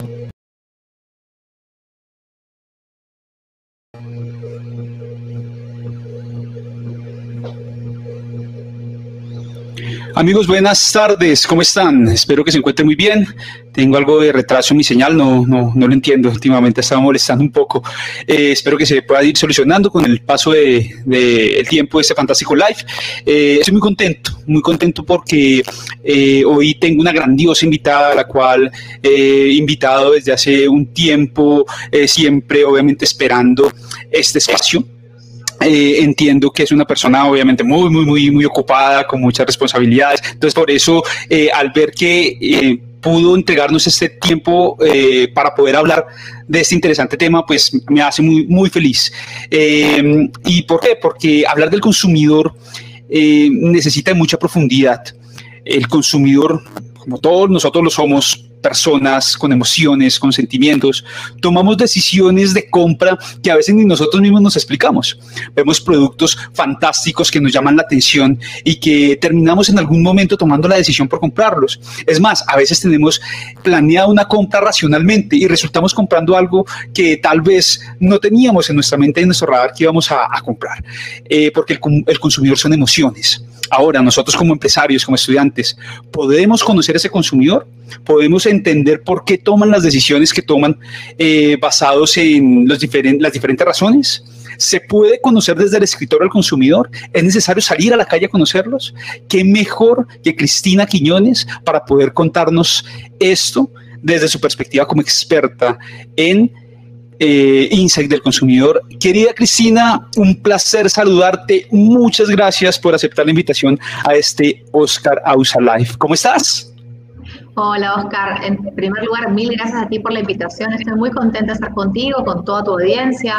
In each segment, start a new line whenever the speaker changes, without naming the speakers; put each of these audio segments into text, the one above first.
Yeah. Amigos, buenas tardes, ¿cómo están? Espero que se encuentren muy bien. Tengo algo de retraso en mi señal, no, no, no lo entiendo. Últimamente estaba molestando un poco. Eh, espero que se pueda ir solucionando con el paso del de, el tiempo de este fantástico live. Eh, estoy muy contento, muy contento porque eh, hoy tengo una grandiosa invitada, a la cual he invitado desde hace un tiempo, siempre obviamente esperando este espacio eh, entiendo que es una persona obviamente muy, muy, muy, ocupada, con muchas responsabilidades. Entonces, por eso, eh, al ver que eh, pudo entregarnos este tiempo para poder hablar de este interesante tema, pues me hace muy, muy feliz. ¿Y por qué? Porque hablar del consumidor necesita mucha profundidad. El consumidor, como todos nosotros lo somos, personas con emociones, con sentimientos, tomamos decisiones de compra que a veces ni nosotros mismos nos explicamos. Vemos productos fantásticos que nos llaman la atención y que terminamos en algún momento tomando la decisión por comprarlos. Es más, a veces tenemos planeada una compra racionalmente y resultamos comprando algo que tal vez no teníamos en nuestra mente, en nuestro radar que íbamos a, comprar, eh, porque el, el consumidor son emociones. Ahora, nosotros como empresarios, como estudiantes, ¿podemos conocer a ese consumidor? ¿Podemos entender por qué toman las decisiones que toman eh, basados en las diferentes razones? ¿Se puede conocer desde el escritor al consumidor? ¿Es necesario salir a la calle a conocerlos? ¿Qué mejor que Cristina Quiñones para poder contarnos esto desde su perspectiva como experta en eh, Insight del Consumidor. Querida Cristina, un placer saludarte. Muchas gracias por aceptar la invitación a este Oscar Ausa Live. ¿Cómo estás?
Hola Oscar, en primer lugar, mil gracias a ti por la invitación. Estoy muy contenta de estar contigo, con toda tu audiencia,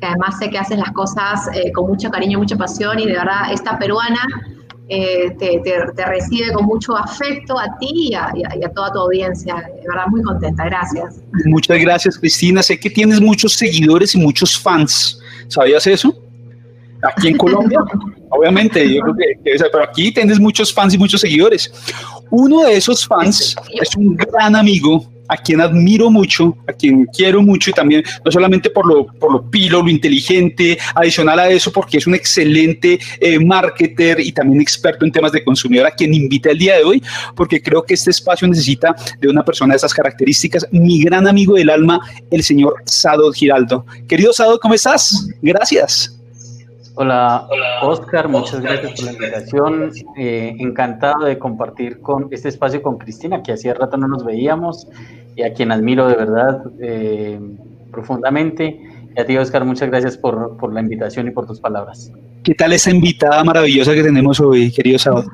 que además sé que haces las cosas eh, con mucho cariño, mucha pasión y de verdad esta peruana eh, te, recibe con mucho afecto a ti y a, toda tu audiencia. De verdad, muy contenta. Gracias.
Muchas gracias, Cristina. Sé que tienes muchos seguidores y muchos fans. ¿Sabías eso? Aquí en Colombia, obviamente, yo creo que, pero aquí tienes muchos fans y muchos seguidores. Uno de esos fans es un gran amigo a quien admiro mucho, a quien quiero mucho y también no solamente por lo, por lo pilo, lo inteligente, adicional a eso porque es un excelente eh, marketer y también experto en temas de consumidor a quien invita el día de hoy, porque creo que este espacio necesita de una persona de esas características, mi gran amigo del alma, el señor Sado Giraldo. Querido Sado, ¿cómo estás? Gracias.
Hola, Oscar, muchas gracias por la invitación. Eh, encantado de compartir con este espacio con Cristina, que hacía rato no nos veíamos y a quien admiro de verdad eh, profundamente. Y a ti, Oscar, muchas gracias por, por, la invitación y por tus palabras.
¿Qué tal esa invitada maravillosa que tenemos hoy, querido Sábado?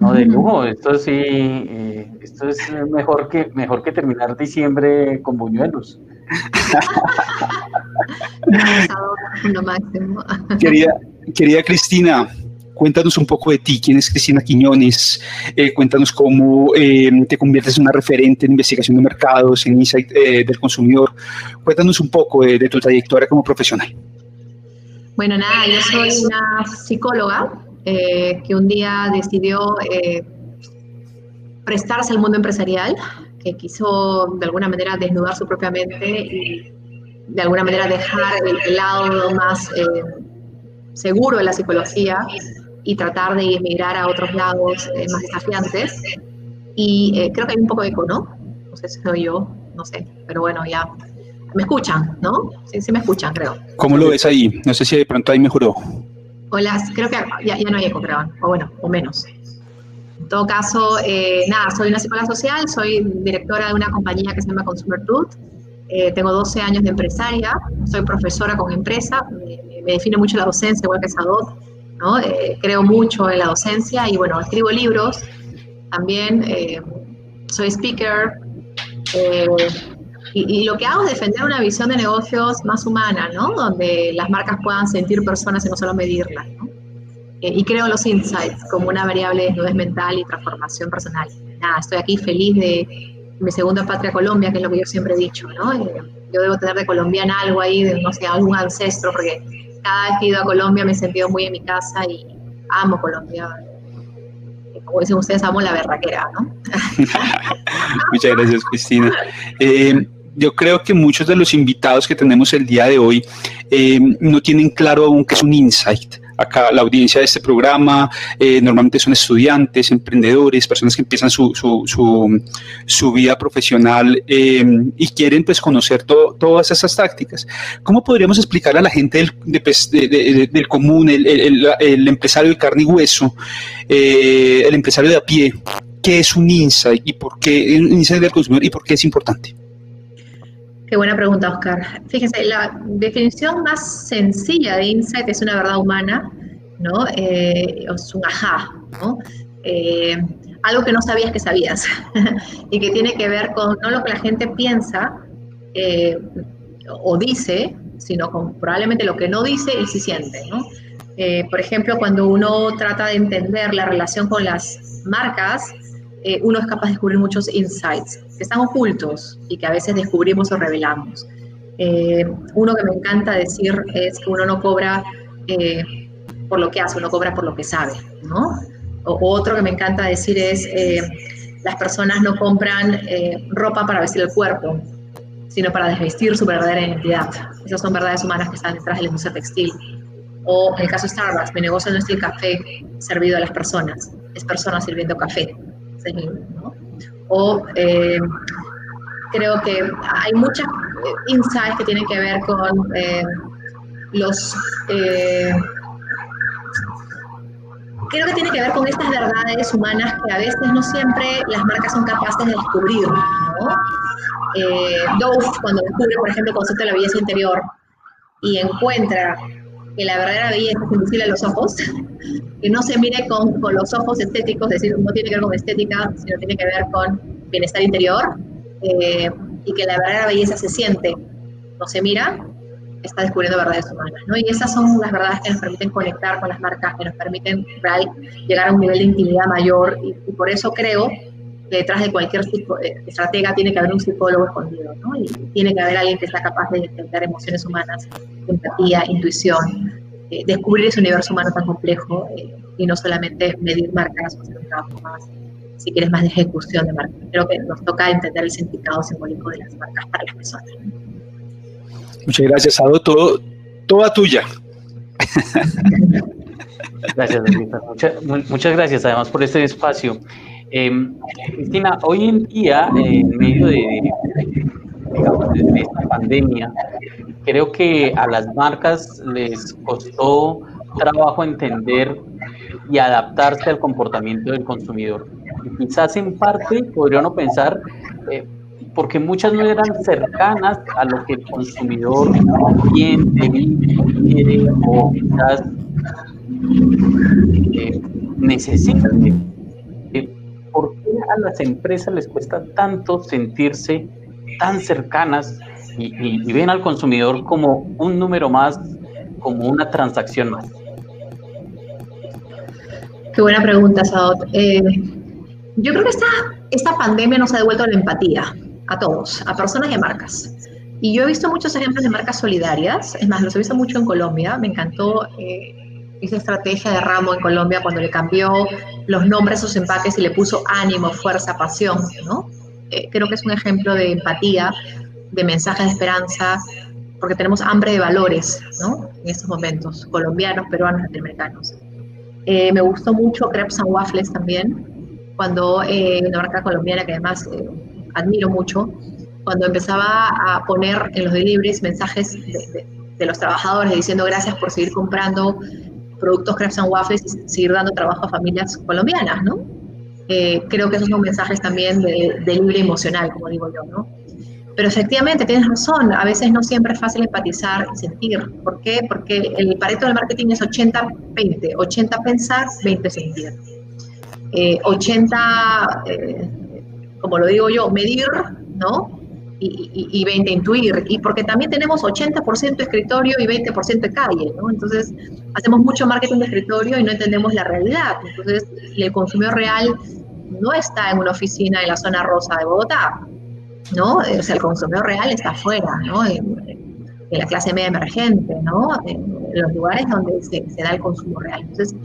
No, de lujo, esto sí, eh, esto es mejor que, mejor que terminar diciembre con buñuelos.
querida, querida Cristina, Cuéntanos un poco de ti, quién es Cristina Quiñones, eh, cuéntanos cómo eh, te conviertes en una referente en investigación de mercados, en insight eh, del consumidor. Cuéntanos un poco de, tu trayectoria como profesional.
Bueno, nada, yo soy una psicóloga que un día decidió prestarse al mundo empresarial, que quiso de alguna manera desnudar su propia mente y de alguna manera dejar el, lado más seguro de la psicología y tratar de emigrar a otros lados eh, más desafiantes. Y eh, creo que hay un poco de eco, ¿no? No sé si soy yo, no sé, pero bueno, ya. Me escuchan, ¿no? Sí, sí me escuchan, creo.
¿Cómo lo ves ahí? No sé si de pronto ahí mejoró.
Hola, creo que ya, ya no hay eco, creo, o bueno, o menos. En todo caso, eh, nada, soy una psicóloga social, soy directora de una compañía que se llama Consumer Truth. Tengo 12 años de empresaria, soy profesora con empresa, me, me define mucho la docencia, igual que Sadot. Eh, creo mucho en la docencia y bueno, escribo libros, también eh, soy speaker eh, Y, lo que hago es defender una visión de negocios más humana, ¿no? Donde las marcas puedan sentir personas y no solo medirlas, ¿no? Eh, y creo los insights como una variable de desnudez mental y transformación personal. Nada, estoy aquí feliz de mi segunda patria Colombia, que es lo que yo siempre he dicho, ¿no? Eh, yo debo tener de colombiana algo ahí, de no sé, algún ancestro, porque cada vez que he ido a Colombia me he sentido muy en mi casa y amo Colombia. Como dicen ustedes, amo la berraquera, ¿no?
Muchas gracias, Cristina. Eh, yo creo que muchos de los invitados que tenemos el día de hoy eh, no tienen claro aún qué es un insight. Acá la audiencia de este programa eh, normalmente son estudiantes, emprendedores, personas que empiezan su, su, su, vida profesional em, y quieren pues conocer todas esas tácticas. ¿Cómo podríamos explicar a la gente del, pues, del común, el, el, el, empresario de carne y hueso, eh, el empresario de a pie, qué es un insight y por qué un insight del consumidor y por qué es importante?
Qué buena pregunta, Oscar. Fíjense, la definición más sencilla de insight es una verdad humana, ¿no? Eh, es un ajá, ¿no? Eh, algo que no sabías que sabías y que tiene que ver con no lo que la gente piensa eh, o dice, sino con probablemente lo que no dice y sí siente, ¿no? por ejemplo, cuando uno trata de entender la relación con las marcas, eh, uno es capaz de descubrir muchos insights que están ocultos y que a veces descubrimos o revelamos. Eh, uno que me encanta decir es que uno no cobra eh, por lo que hace, uno cobra por lo que sabe, ¿no? O, otro que me encanta decir es, las personas no compran ropa para vestir el cuerpo, sino para desvestir su verdadera identidad. Esas son verdades humanas que están detrás de la industria textil. O en el caso de Starbucks, mi negocio no es el café servido a las personas, es personas sirviendo café. O eh, creo que hay muchas eh, insights que tienen que ver con eh, los... creo que tiene que ver con estas verdades humanas que a veces no siempre las marcas son capaces de descubrir. ¿no? Dove, cuando descubre, por ejemplo, el concepto de la belleza interior y encuentra que la verdadera belleza es invisible a los ojos, que no se mire con, con, los ojos estéticos, es decir, no tiene que ver con estética, sino tiene que ver con bienestar interior, eh, y que la verdadera belleza se siente, no se mira, está descubriendo verdades humanas. ¿no? Y esas son las verdades que nos permiten conectar con las marcas, que nos permiten llegar a un nivel de intimidad mayor, y, por eso creo que detrás de cualquier eh, estratega tiene que haber un psicólogo escondido, ¿no? Y tiene que haber alguien que está capaz de detectar emociones humanas, empatía, intuición, eh, descubrir ese universo humano tan complejo eh, y no solamente medir marcas o hacer un trabajo más, si quieres, más de ejecución de marcas. Creo que nos toca entender el significado simbólico de las marcas para las personas.
Muchas gracias, Ado. Todo, toda tuya.
Gracias, Muchas, muchas gracias además por este espacio. Eh, Cristina, hoy en día, en medio de, esta pandemia, creo que a las marcas les costó trabajo entender y adaptarse al comportamiento del consumidor. quizás en parte podría uno pensar, eh, porque muchas no eran cercanas a lo que el consumidor siente, quiere o quizás eh, necesita. ¿por qué a las empresas les cuesta tanto sentirse tan cercanas y, ven al consumidor como un número más, como una transacción más?
Qué buena pregunta, Saot. Eh, yo creo que esta, esta pandemia nos ha devuelto la empatía a todos, a personas y a marcas. Y yo he visto muchos ejemplos de marcas solidarias, es más, los he visto mucho en Colombia, me encantó eh, esa estrategia de Ramo en Colombia cuando le cambió los nombres a sus empaques y le puso ánimo, fuerza, pasión, ¿no? Eh, creo que es un ejemplo de empatía, de mensaje de esperanza, porque tenemos hambre de valores, ¿no? En estos momentos, colombianos, peruanos, latinoamericanos. Eh, me gustó mucho Crepes and Waffles también, cuando eh, una marca colombiana que además eh, admiro mucho, cuando empezaba a poner en los deliveries mensajes de, de los trabajadores diciendo gracias por seguir comprando productos Crepes and Waffles y seguir dando trabajo a familias colombianas, ¿no? Eh, creo que esos son mensajes también de, libre emocional, como digo yo, ¿no? Pero efectivamente, tienes razón, a veces no siempre es fácil empatizar y sentir. ¿Por qué? Porque el pareto del marketing es 80-20, 80 pensar, 20 sentir. 80, eh, eh, como lo digo yo, medir, ¿no? Y, 20 intuir, y porque también tenemos 80% escritorio y 20% de calle, ¿no? Entonces, hacemos mucho marketing de escritorio y no entendemos la realidad. Entonces, el consumidor real no está en una oficina en la zona rosa de Bogotá, ¿no? O sea, el consumidor real está afuera, ¿no? En, la clase media emergente, ¿no? En, los lugares donde se, da el consumo real. Entonces,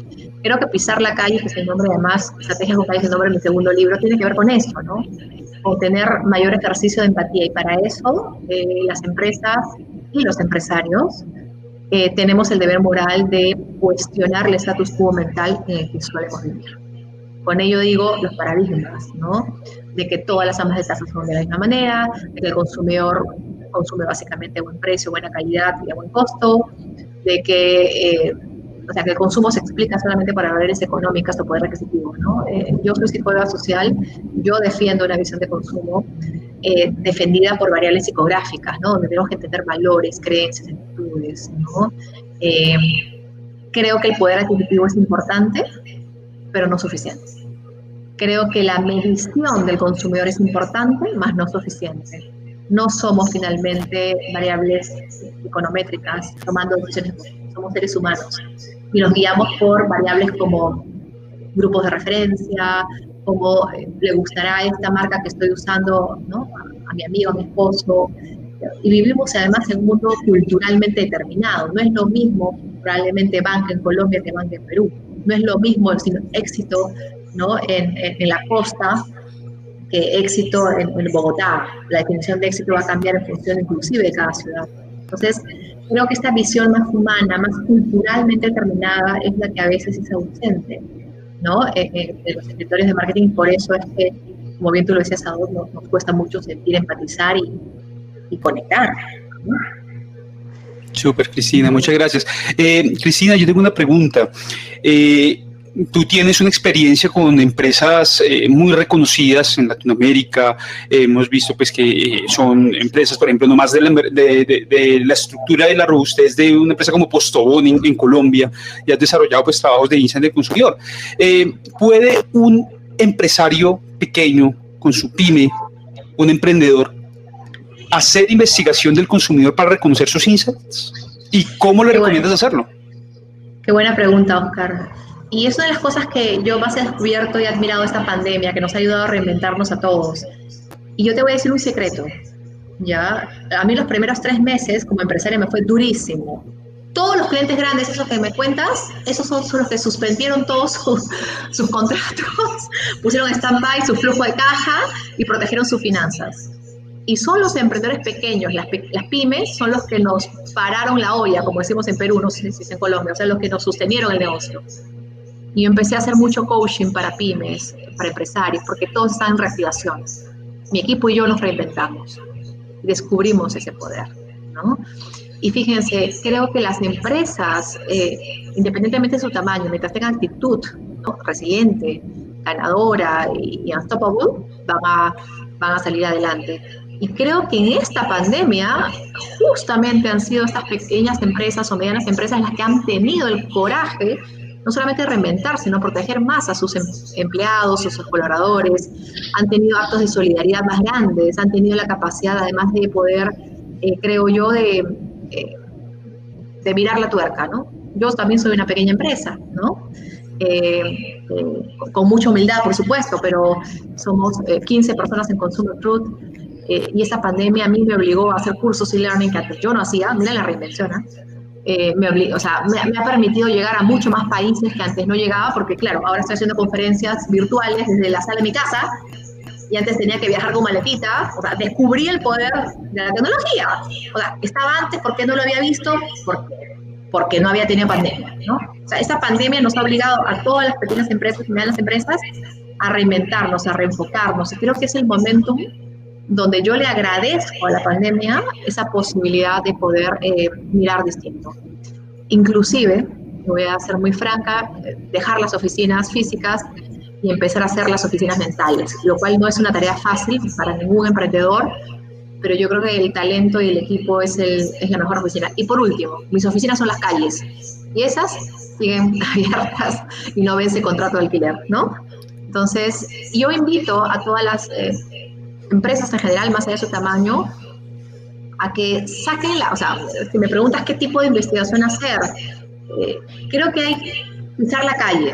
creo que pisar la calle, que es el nombre además, Estrategias con Calle, es el nombre de mi segundo libro, tiene que ver con eso, ¿no? Con tener mayor ejercicio de empatía. Y para eso, eh, las empresas y los empresarios eh, tenemos el deber moral de cuestionar el status quo mental en el que solemos vivir. Con ello digo los paradigmas, ¿no? De que todas las amas de casa son de la misma manera, de que el consumidor consume básicamente a buen precio, buena calidad y a buen costo, de que, eh, o sea, que el consumo se explica solamente para valores económicas o poder adquisitivo, ¿no? Eh, yo soy psicóloga social, yo defiendo una visión de consumo eh, defendida por variables psicográficas, ¿no? Donde tenemos que entender valores, creencias, actitudes, ¿no? creo que el poder adquisitivo es importante, pero no suficiente. Creo que la medición del consumidor es importante, más no suficiente. No somos finalmente variables econométricas tomando decisiones, somos seres humanos y nos guiamos por variables como grupos de referencia, como eh, le gustará esta marca que estoy usando a, mi amigo, a mi esposo. Y vivimos además en un mundo culturalmente determinado. No es lo mismo probablemente banca en Colombia que banca en Perú no es lo mismo el éxito ¿no? en, en, la costa que éxito en, Bogotá. La definición de éxito va a cambiar en función inclusive de cada ciudad. Entonces, creo que esta visión más humana, más culturalmente determinada, es la que a veces es ausente ¿no? Eh, eh, de los escritores de marketing. Por eso es que, como bien tú lo decías, a nos, nos cuesta mucho sentir, empatizar y, conectar. ¿no?
Súper, Cristina, muchas gracias. Eh, Cristina, yo tengo una pregunta. Eh, tú tienes una experiencia con empresas eh, muy reconocidas en Latinoamérica. hemos visto pues que son empresas, por ejemplo, no más de la, de, la estructura de la robustez de una empresa como Postobón en, Colombia y has desarrollado pues trabajos de insight del consumidor. ¿Puede un empresario pequeño con su pyme, un emprendedor, hacer investigación del consumidor para reconocer sus insights? ¿Y cómo le recomiendas hacerlo?
Qué buena pregunta, Oscar. Y es una de las cosas que yo más he descubierto y admirado esta pandemia, que nos ha ayudado a reinventarnos a todos. Y yo te voy a decir un secreto. Ya, a mí los primeros tres meses como empresaria me fue durísimo. Todos los clientes grandes, esos que me cuentas, esos son, los que suspendieron todos sus, sus contratos, pusieron stand-by su flujo de caja y protegieron sus finanzas. Y son los emprendedores pequeños, las, pymes, son los que nos pararon la olla, como decimos en Perú, no sé si es en Colombia, o sea, los que nos sostenieron el negocio. Y empecé a hacer mucho coaching para pymes, para empresarios, porque todos están en reactivación. Mi equipo y yo nos reinventamos, descubrimos ese poder, ¿no? Y fíjense, creo que las empresas, eh, independientemente de su tamaño, mientras tengan actitud resiliente, ganadora y, y unstoppable, van a, van a salir adelante. Y creo que en esta pandemia justamente han sido estas pequeñas empresas o medianas empresas las que han tenido el coraje no solamente de reinventarse, sino proteger más a sus em, empleados, sus colaboradores, han tenido actos de solidaridad más grandes, han tenido la capacidad además de poder, eh, creo yo, de, eh, de mirar la tuerca, ¿no? Yo también soy una pequeña empresa, ¿no? Eh, con mucha humildad, por supuesto, pero somos 15 personas en Consumer Fruit eh, y esta pandemia a mí me obligó a hacer cursos y learning que antes yo no hacía, mira la reinvención, ¿eh? Me, obligó, o sea, me, ha permitido llegar a muchos más países que antes no llegaba, porque claro, ahora estoy haciendo conferencias virtuales desde la sala de mi casa, y antes tenía que viajar con maletita, o sea, descubrí el poder de la tecnología. O sea, estaba antes, ¿por qué no lo había visto? Porque, porque no había tenido pandemia, ¿no? O sea, esta pandemia nos ha obligado a todas las pequeñas empresas y medianas empresas a reinventarnos, a reenfocarnos. Y creo que es el momento donde yo le agradezco a la pandemia esa posibilidad de poder eh, mirar distinto. Inclusive, voy a ser muy franca, dejar las oficinas físicas y empezar a hacer las oficinas mentales, lo cual no es una tarea fácil para ningún emprendedor, pero yo creo que el talento y el equipo es, el, es la mejor oficina. Y por último, mis oficinas son las calles y esas siguen abiertas y no vence contrato de alquiler, ¿no? Entonces, yo invito a todas las... Eh, empresas en general, más allá de su tamaño, a que saquen la, o sea, si me preguntas qué tipo de investigación hacer, eh, creo que hay que pisar la calle,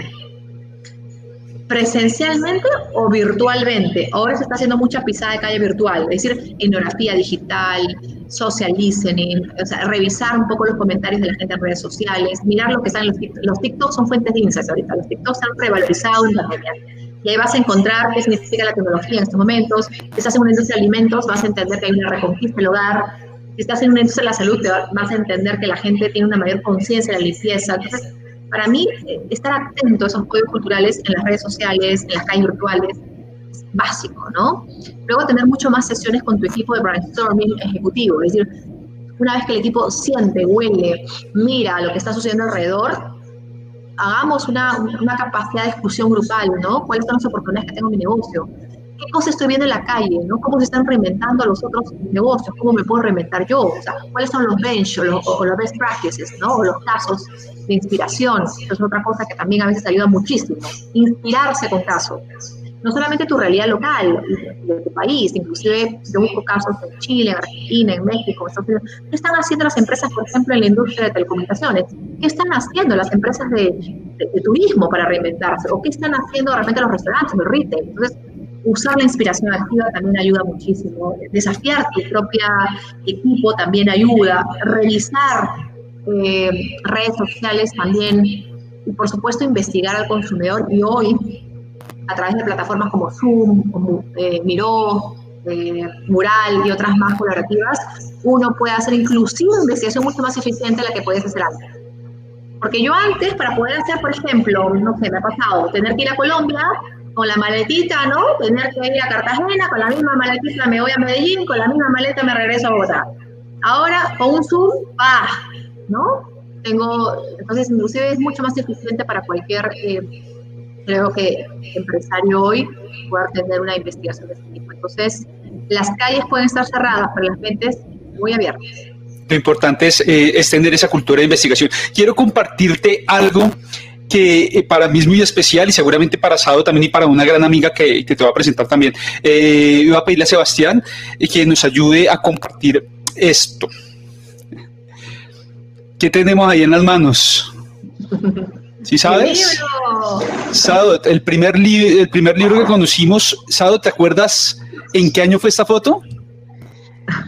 presencialmente o virtualmente. Ahora se está haciendo mucha pisada de calle virtual, es decir, etnografía digital, social listening, o sea, revisar un poco los comentarios de la gente en redes sociales, mirar lo que están los TikToks. Los TikToks son fuentes de insights ahorita, los TikToks han revalorizado en pandemia. Y ahí vas a encontrar qué significa la tecnología en estos momentos. Si estás en una industria de alimentos, vas a entender que hay una reconquista del hogar. Si estás en una industria de la salud, te vas a entender que la gente tiene una mayor conciencia de la limpieza. Entonces, para mí, eh, estar atento a esos códigos culturales en las redes sociales, en las calles virtuales, es básico, ¿no? Luego tener mucho más sesiones con tu equipo de brainstorming ejecutivo, es decir, una vez que el equipo siente, huele, mira lo que está sucediendo alrededor, hagamos una, una capacidad de discusión grupal, ¿no? ¿Cuáles son las oportunidades que tengo en mi negocio? qué cosas estoy viendo en la calle, ¿no? Cómo se están reinventando los otros negocios, cómo me puedo reinventar yo, o sea, cuáles son los bench o los, best practices, ¿no? O los casos de inspiración. Eso es otra cosa que también a veces ayuda muchísimo. Inspirarse con casos. No solamente tu realidad local, de tu país, inclusive yo busco casos en Chile, en Argentina, en México, Estados Unidos. ¿Qué están haciendo las empresas, por ejemplo, en la industria de telecomunicaciones? ¿Qué están haciendo las empresas de, turismo para reinventarse? ¿O qué están haciendo realmente los restaurantes, el retail? Entonces, usar la inspiración activa también ayuda muchísimo. Desafiar tu propia equipo también ayuda. Revisar eh, redes sociales también. Y por supuesto investigar al consumidor. Y hoy, a través de plataformas como Zoom, como eh, Miro, eh, Mural y otras más colaborativas, uno puede hacer inclusive investigación mucho más eficiente de la que puedes hacer antes. Porque yo antes, para poder hacer, por ejemplo, no sé, me ha pasado, tener que ir a Colombia, con la maletita, ¿no? Tener que ir a Cartagena, con la misma maletita me voy a Medellín, con la misma maleta me regreso a Bogotá. Ahora, con un Zoom, va, ¿no? Tengo, entonces, inclusive es mucho más eficiente para cualquier, eh, creo que, empresario hoy poder tener una investigación de este tipo. Entonces, las calles pueden estar cerradas, pero las mentes muy abiertas.
Lo importante es eh, extender esa cultura de investigación. Quiero compartirte algo que eh, para mí es muy especial y seguramente para Sado también y para una gran amiga que, te voy a presentar también. Eh, iba a pedirle a Sebastián eh, que nos ayude a compartir esto. ¿Qué tenemos ahí en las manos? ¿Sí sabes? Sado, el primer, el primer libro que conocimos, Sado, ¿te acuerdas en qué año fue esta foto?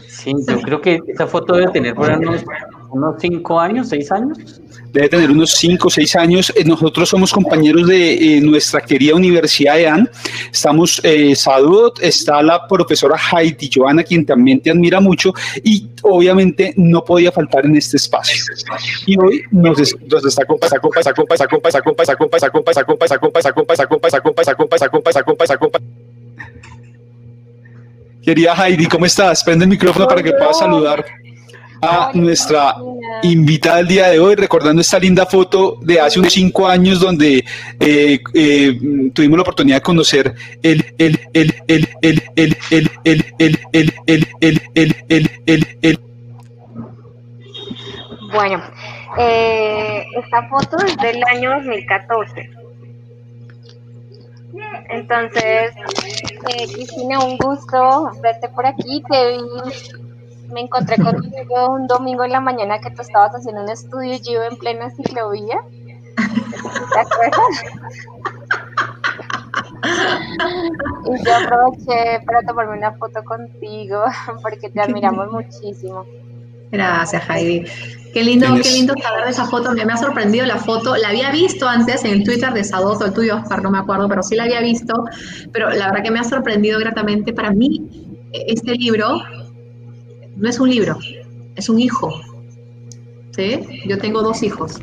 Sí, yo creo que esta foto debe tener por unos, unos cinco años, seis años
debe tener unos 5 o 6 años. Nosotros somos compañeros de nuestra querida Universidad de Estamos, eh, Sadot, está la profesora Heidi Joana, quien también te admira mucho y obviamente no podía faltar en este espacio. Y hoy nos está compa, está compa, está compa, está compa, está compa, está compa, está compa, está compa, está compa, está compa, está compa, está compa, está compa, está compa, está compa, está compa. Querida Heidi, ¿cómo estás? Prende el micrófono para que puedas saludar a nuestra invitada del día de hoy, recordando esta linda foto de hace unos cinco años donde eh, eh, tuvimos la oportunidad de conocer el, el, el, el, el, el, el, el, el, el, el, el, el, el, el, el.
Bueno, eh, esta foto es del año 2014. Entonces, eh, Cristina, un gusto verte por aquí. Te vi me encontré contigo un domingo en la mañana que tú estabas haciendo un estudio y yo en plena ciclovía. ¿Te acuerdas? y yo aproveché para tomarme una foto contigo porque te admiramos muchísimo.
Gracias, Heidi. Qué lindo, qué lindo saber de esa foto. Me, ha sorprendido la foto. La había visto antes en el Twitter de Sadoto, el tuyo, Oscar, no me acuerdo, pero sí la había visto. Pero la verdad que me ha sorprendido gratamente. Para mí, este libro no es un libro, es un hijo. ¿sí? Yo tengo dos hijos,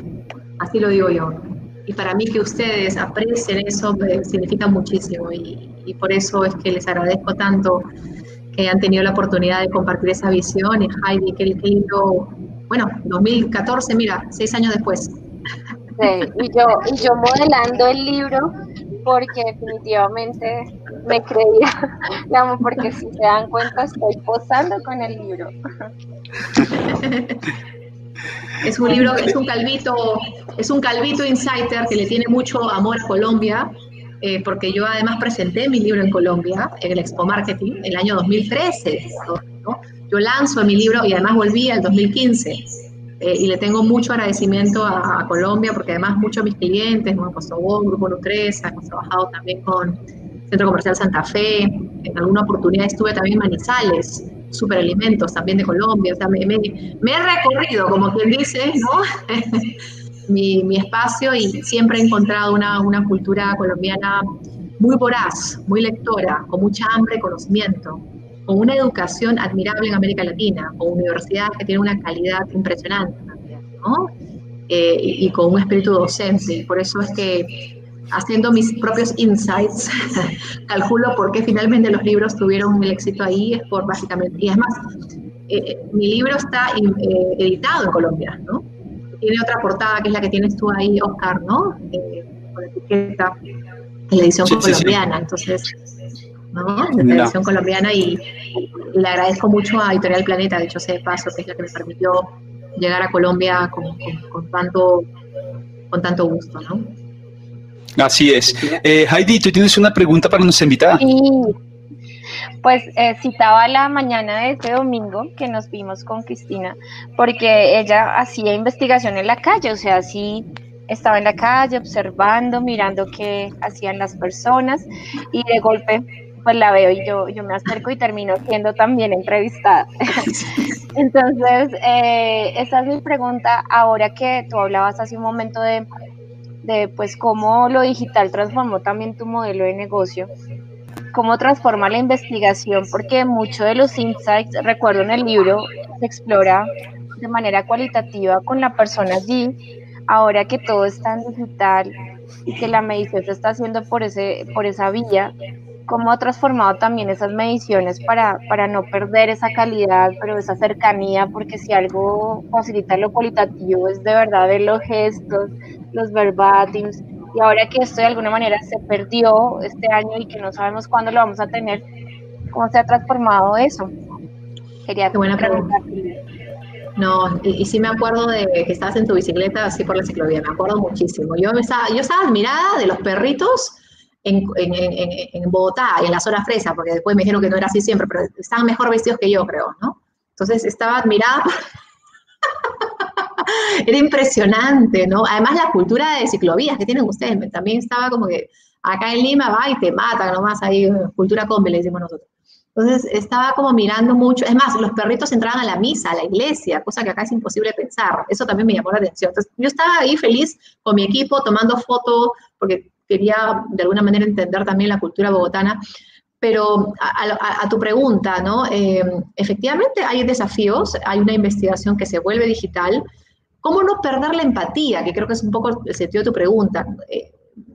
así lo digo yo. Y para mí que ustedes aprecien eso significa muchísimo y, por eso es que les agradezco tanto que hayan tenido la oportunidad de compartir esa visión y Heidi, qué, lindo, bueno, 2014, mira, seis años después.
Sí, y yo, y yo modelando el libro porque definitivamente me creía, digamos, porque si se dan cuenta estoy posando con el libro.
Es un libro, es un calvito, es un calvito insider que le tiene mucho amor a Colombia eh, porque yo además presenté mi libro en Colombia, en el Expo Marketing, el año 2013. Yo lanzo mi libro y además volví al 2015. Eh, y le tengo mucho agradecimiento a, Colombia porque además muchos de mis clientes, como Postobón, Grupo Nutresa, hemos trabajado también con Centro Comercial Santa Fe, en alguna oportunidad estuve también en Manizales, Superalimentos también de Colombia, o sea, me, me, he recorrido, como quien dice, ¿no? mi, mi, espacio y siempre he encontrado una, una cultura colombiana muy voraz, muy lectora, con mucha hambre de conocimiento, con una educación admirable en América Latina, con universidades que tienen una calidad impresionante también, ¿no? Eh, y, con un espíritu docente. Por eso es que haciendo mis propios insights, calculo por qué finalmente los libros tuvieron el éxito ahí, es por básicamente, y es más, eh, eh, mi libro está editado en Colombia, ¿no? Tiene otra portada que es la que tienes tú ahí, Oscar, ¿no? con la etiqueta, en la edición colombiana, entonces de la edición colombiana y, le agradezco mucho a Editorial Planeta, dicho sea de paso, que es la que me permitió llegar a Colombia con, tanto, con tanto gusto, ¿no?
Así es. Eh, Heidi, tú tienes una pregunta para nuestra invitada.
Sí, pues eh, citaba la mañana de este domingo que nos vimos con Cristina, porque ella hacía investigación en la calle, o sea, sí estaba en la calle observando, mirando qué hacían las personas y de golpe pues la veo y yo, yo me acerco y termino siendo también entrevistada. Entonces, eh, esa es mi pregunta. Ahora que tú hablabas hace un momento de, de pues cómo lo digital transformó también tu modelo de negocio, cómo transforma la investigación, porque muchos de los insights, recuerdo en el libro, se explora de manera cualitativa con la persona allí. Ahora que todo está en digital y que la medición se está haciendo por, ese, por esa vía, cómo ha transformado también esas mediciones para, para no perder esa calidad, pero esa cercanía, porque si algo facilita lo cualitativo es de verdad de los gestos, los verbatims, y ahora que esto de alguna manera se perdió este año y que no sabemos cuándo lo vamos a tener, ¿cómo se ha transformado eso?
Quería Qué buena pregunta. No, y, sí me acuerdo de que estabas en tu bicicleta así por la ciclovía, me acuerdo muchísimo. Yo estaba, yo estaba admirada de los perritos en, en, en, Bogotá y en la zona fresa, porque después me dijeron que no era así siempre, pero estaban mejor vestidos que yo, creo, ¿no? Entonces estaba admirada. era impresionante, ¿no? Además la cultura de ciclovías que tienen ustedes, también estaba como que acá en Lima va y te matan nomás ahí, cultura combi le decimos nosotros. Entonces estaba como mirando mucho, es más, los perritos entraban a la misa, a la iglesia, cosa que acá es imposible pensar. Eso también me llamó la atención. Entonces yo estaba ahí feliz con mi equipo tomando fotos, porque quería de alguna manera entender también la cultura bogotana. Pero a, tu pregunta, ¿no? Eh, efectivamente hay desafíos, hay una investigación que se vuelve digital. ¿Cómo no perder la empatía? Que creo que es un poco el sentido de tu pregunta. Eh,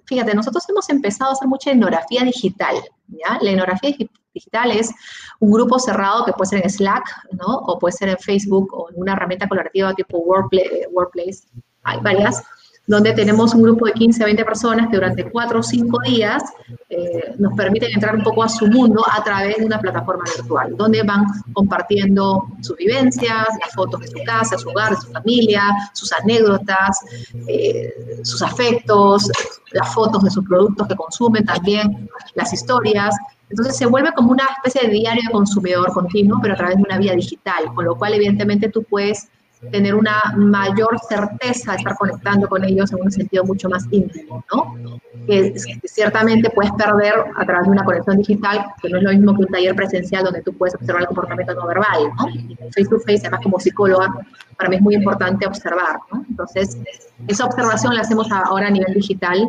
fíjate, nosotros hemos empezado a hacer mucha etnografía digital. ¿ya? La etnografía digital es un grupo cerrado que puede ser en Slack, ¿no? O puede ser en Facebook o en una herramienta colaborativa tipo Workplace. Hay varias donde tenemos un grupo de 15 a 20 personas que durante 4 o 5 días eh, nos permiten entrar un poco a su mundo a través de una plataforma virtual, donde van compartiendo sus vivencias, las fotos de su casa, su hogar, de su familia, sus anécdotas, eh, sus afectos, las fotos de sus productos que consumen también, las historias. Entonces se vuelve como una especie de diario de consumidor continuo, pero a través de una vía digital, con lo cual evidentemente tú puedes tener una mayor certeza de estar conectando con ellos en un sentido mucho más íntimo, ¿no? Que, ciertamente puedes perder a través de una conexión digital, que no es lo mismo que un taller presencial donde tú puedes observar el comportamiento no verbal, ¿no? Face to face, además como psicóloga, para mí es muy importante observar, ¿no? Entonces, esa observación la hacemos ahora a nivel digital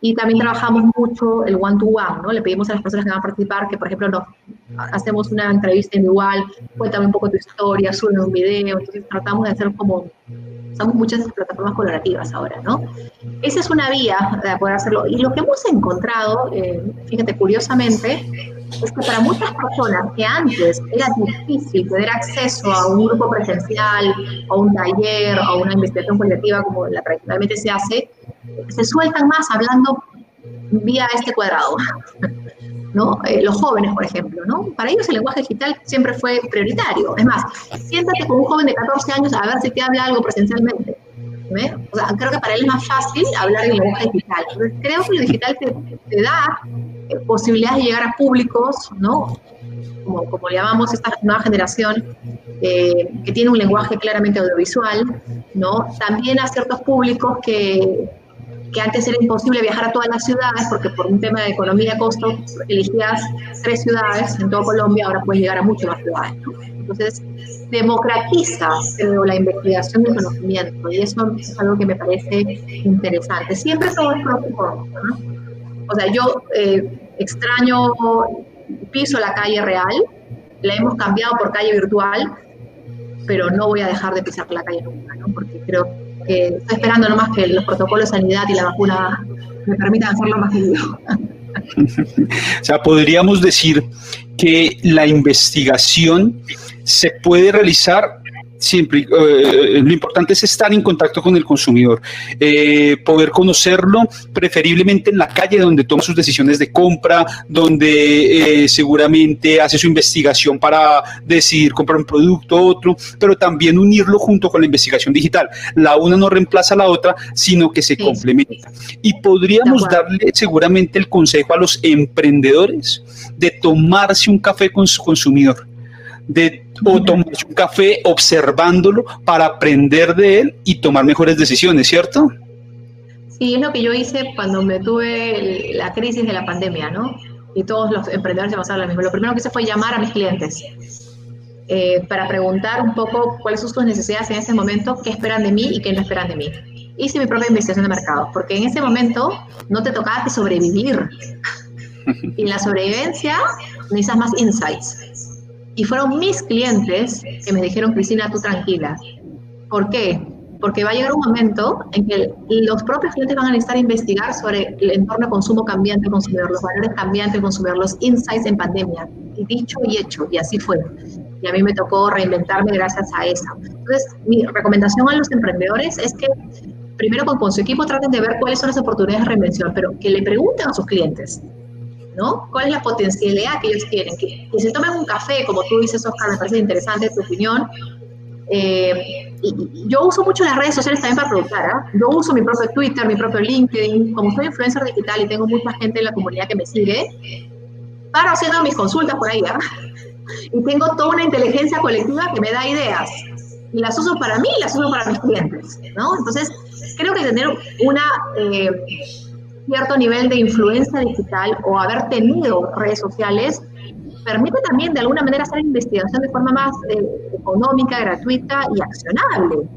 y también trabajamos mucho el one-to-one, ¿no? Le pedimos a las personas que van a participar que, por ejemplo, nos hacemos una entrevista individual, cuéntame un poco tu historia, sube un video, entonces tratamos de hacer como, usamos muchas plataformas colaborativas ahora, ¿no? Esa es una vía de poder hacerlo. Y lo que hemos encontrado, eh, fíjate, curiosamente, es que para muchas personas que antes era difícil tener acceso a un grupo presencial, a un taller, a una investigación colectiva como la tradicionalmente se hace, se sueltan más hablando vía este cuadrado. ¿no? Eh, los jóvenes, por ejemplo, ¿no? Para ellos el lenguaje digital siempre fue prioritario. Es más, siéntate con un joven de 14 años a ver si te habla algo presencialmente. O sea, creo que para él es más fácil hablar en lenguaje digital. creo que lo digital te, da eh, posibilidades de llegar a públicos, ¿no? Como, como llamamos esta nueva generación, eh, que tiene un lenguaje claramente audiovisual, ¿no? También a ciertos públicos que, que antes era imposible viajar a todas las ciudades porque por un tema de economía y costo elegías tres ciudades en toda Colombia, ahora puedes llegar a muchas más ciudades. Entonces, democratiza la investigación del conocimiento y eso es algo que me parece interesante. Siempre todo es ¿no? O sea, yo eh, extraño, piso la calle real, la hemos cambiado por calle virtual, pero no voy a dejar de pisar la calle nunca, ¿no? porque creo que estoy esperando nomás que los protocolos de sanidad y la vacuna me permitan hacerlo más seguido.
o sea, podríamos decir que la investigación se puede realizar siempre, eh, lo importante es estar en contacto con el consumidor, eh, poder conocerlo preferiblemente en la calle donde toma sus decisiones de compra, donde eh, seguramente hace su investigación para decidir comprar un producto u otro, pero también unirlo junto con la investigación digital. La una no reemplaza a la otra, sino que se complementa. Y podríamos darle seguramente el consejo a los emprendedores de tomarse un café con su consumidor de o tomarse un café observándolo para aprender de él y tomar mejores decisiones, ¿cierto?
Sí, es lo que yo hice cuando me tuve la crisis de la pandemia, ¿no? Y todos los emprendedores se pasaron lo mismo. Lo primero que hice fue llamar a mis clientes eh, para preguntar un poco cuáles son sus necesidades en ese momento, qué esperan de mí y qué no esperan de mí. Hice mi propia investigación de mercado, porque en ese momento no te tocaba que sobrevivir. y en la sobrevivencia necesitas más insights. Y fueron mis clientes que me dijeron, Cristina, tú tranquila. ¿Por qué? Porque va a llegar un momento en que los propios clientes van a necesitar investigar sobre el entorno de consumo cambiante consumidor, los valores cambiantes consumidor, los insights en pandemia. Y dicho y hecho, y así fue. Y a mí me tocó reinventarme gracias a eso. Entonces, mi recomendación a los emprendedores es que primero con, con su equipo traten de ver cuáles son las oportunidades de reinvención, pero que le pregunten a sus clientes, ¿no? ¿Cuál es la potencialidad que ellos tienen? Que, se tomen un café, como tú dices, Oscar, me parece interesante tu opinión. Eh, yo uso mucho las redes sociales también para preguntar. ¿ah? Yo uso mi propio Twitter, mi propio LinkedIn. Como soy influencer digital y tengo mucha gente en la comunidad que me sigue, paro haciendo mis consultas por ahí. ¿ah? Y tengo toda una inteligencia colectiva que me da ideas. Y las uso para mí y las uso para mis clientes. ¿no? Entonces, creo que tener una... Eh, cierto nivel de influencia digital o haber tenido redes sociales permite también de alguna manera hacer investigación de forma más eh, económica, gratuita y accionable,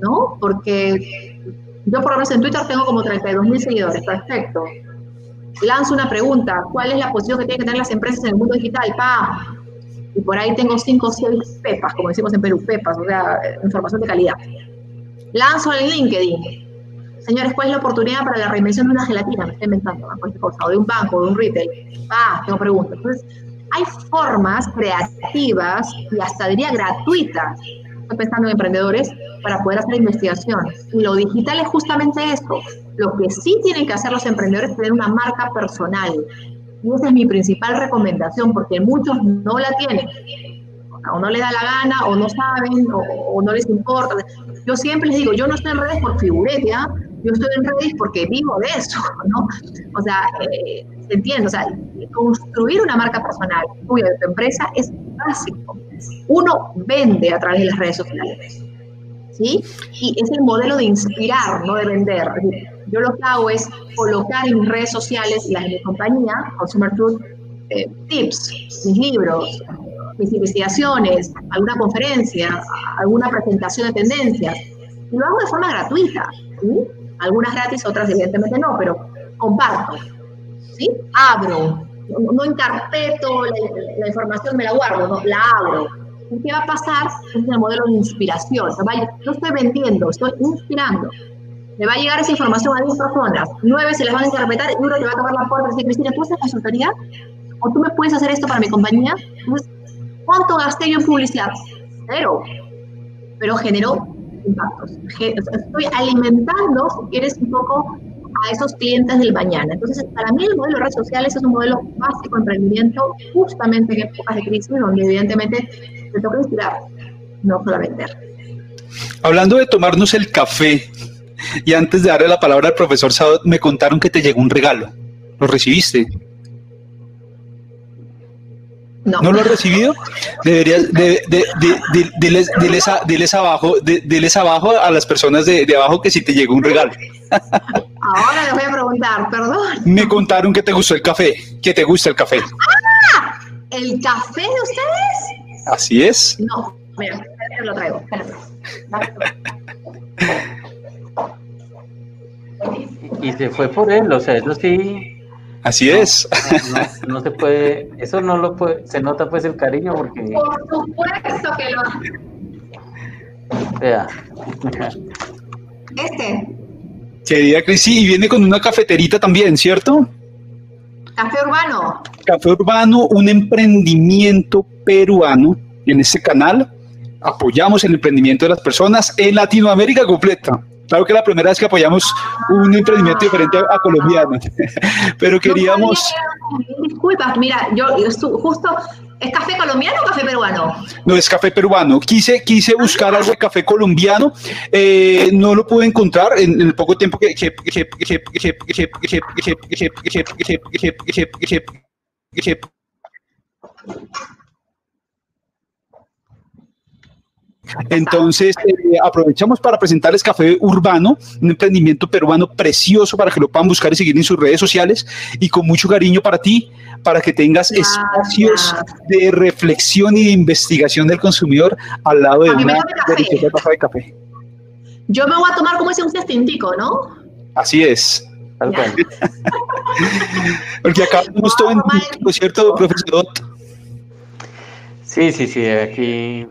¿no? Porque yo por lo menos en Twitter tengo como 32 mil seguidores, perfecto. Lanzo una pregunta, ¿cuál es la posición que tienen que tener las empresas en el mundo digital? ¡Pah! Y por ahí tengo 5 o 6 pepas, como decimos en Perú, pepas, o sea, información de calidad. Lanzo en LinkedIn, señores, ¿cuál es la oportunidad para la reinvención de una gelatina? Me estoy inventando, cosa, o de un banco, de un retail. Ah, tengo preguntas. Entonces, hay formas creativas y hasta diría gratuitas, estoy pensando en emprendedores, para poder hacer investigación. Y lo digital es justamente esto. Lo que sí tienen que hacer los emprendedores es tener una marca personal. Y esa es mi principal recomendación, porque muchos no la tienen. O no les da la gana, o no saben, o, o no les importa. Yo siempre les digo, yo no estoy en redes por figuretia, yo estoy en redes porque vivo de eso, ¿no? O sea, eh, se o sea, construir una marca personal tuya de tu empresa es básico. Uno vende a través de las redes sociales, ¿sí? Y es el modelo de inspirar, no de vender. Yo lo que hago es colocar en redes sociales las de mi compañía, Consumer Truth, eh, tips, mis libros, mis investigaciones, alguna conferencia, alguna presentación de tendencias. Y lo hago de forma gratuita. ¿sí? Algunas gratis, otras evidentemente no, pero comparto, ¿sí? Abro, no, encarpeto la, información, me la guardo, no, la abro. ¿Qué va a pasar? Es el modelo de inspiración. no estoy vendiendo, estoy inspirando. Me va a llegar esa información a 10 personas, 9 se les van a interpretar y uno le va a tocar la puerta y decir, Cristina, ¿tú haces consultoría? ¿O tú me puedes hacer esto para mi compañía? ¿cuánto gasté yo en publicidad? Cero. Pero generó impactos. Estoy alimentando, si quieres, un poco a esos clientes del mañana. Entonces, para mí el modelo de redes sociales es un modelo básico de emprendimiento justamente en épocas de crisis, donde evidentemente se toca inspirar, no solo vender.
Hablando de tomarnos el café, Y antes de darle la palabra al profesor Sadot, me contaron que te llegó un regalo. ¿Lo recibiste? No. ¿No lo has recibido? Deberías, de, de, de, diles, diles, a, diles, abajo, diles abajo a las personas de, abajo que si te llegó un regalo.
Ahora les voy a preguntar, perdón.
Me contaron que te gustó el café, que te gusta el café.
¡Ah! ¿El café de ustedes?
Así es.
No, mira, te lo traigo.
Y, y se fue por él, o sea, eso sí
Así es.
No, se puede, eso no lo puede, se nota pues el cariño porque.
Por supuesto que lo.
Vea.
Este.
Querida Cris, y viene con una cafeterita también, ¿cierto?
Café Urbano.
Café Urbano, un emprendimiento peruano en este canal. Apoyamos el emprendimiento de las personas en Latinoamérica completa. Claro que la primera vez que apoyamos un emprendimiento diferente a, colombiano, pero queríamos...
Disculpas, mira, yo, justo ¿Es café colombiano o café peruano?
No, es café peruano. Quise, quise buscar algo de café colombiano. no lo pude encontrar en, el poco tiempo que, entonces, eh, aprovechamos para presentarles Café Urbano, un emprendimiento peruano precioso para que lo puedan buscar y seguir en sus redes sociales y con mucho cariño para ti, para que tengas espacios de reflexión y de investigación del consumidor al lado de una deliciosa taza de café.
Yo me voy a tomar como ese un cestintico, ¿no?
Así es. Porque acá estamos todo en ¿cierto, profesor?
Sí, sí, sí, aquí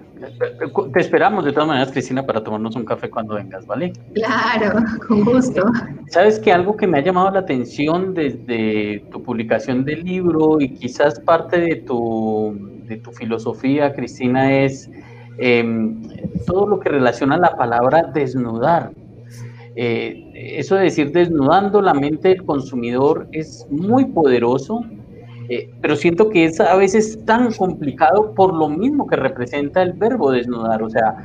te esperamos de todas maneras, Cristina, para tomarnos un café cuando vengas, ¿vale?
Claro, con gusto.
Sabes que algo que me ha llamado la atención desde tu publicación del libro y quizás parte de tu, de tu filosofía, Cristina, es em, todo lo que relaciona la palabra desnudar. Eh, eso de decir desnudando la mente del consumidor es muy poderoso eh, pero siento que es a veces tan complicado por lo mismo que representa el verbo desnudar, o sea,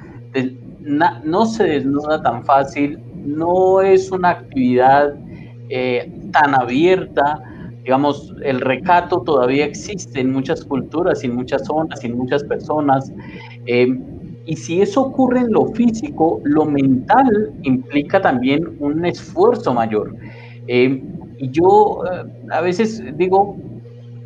no se desnuda tan fácil, no es una actividad eh, tan abierta, digamos, el recato todavía existe en muchas culturas, en muchas zonas, en muchas personas. Eh, y si eso ocurre en lo físico, lo mental implica también un esfuerzo mayor. y yo a veces digo,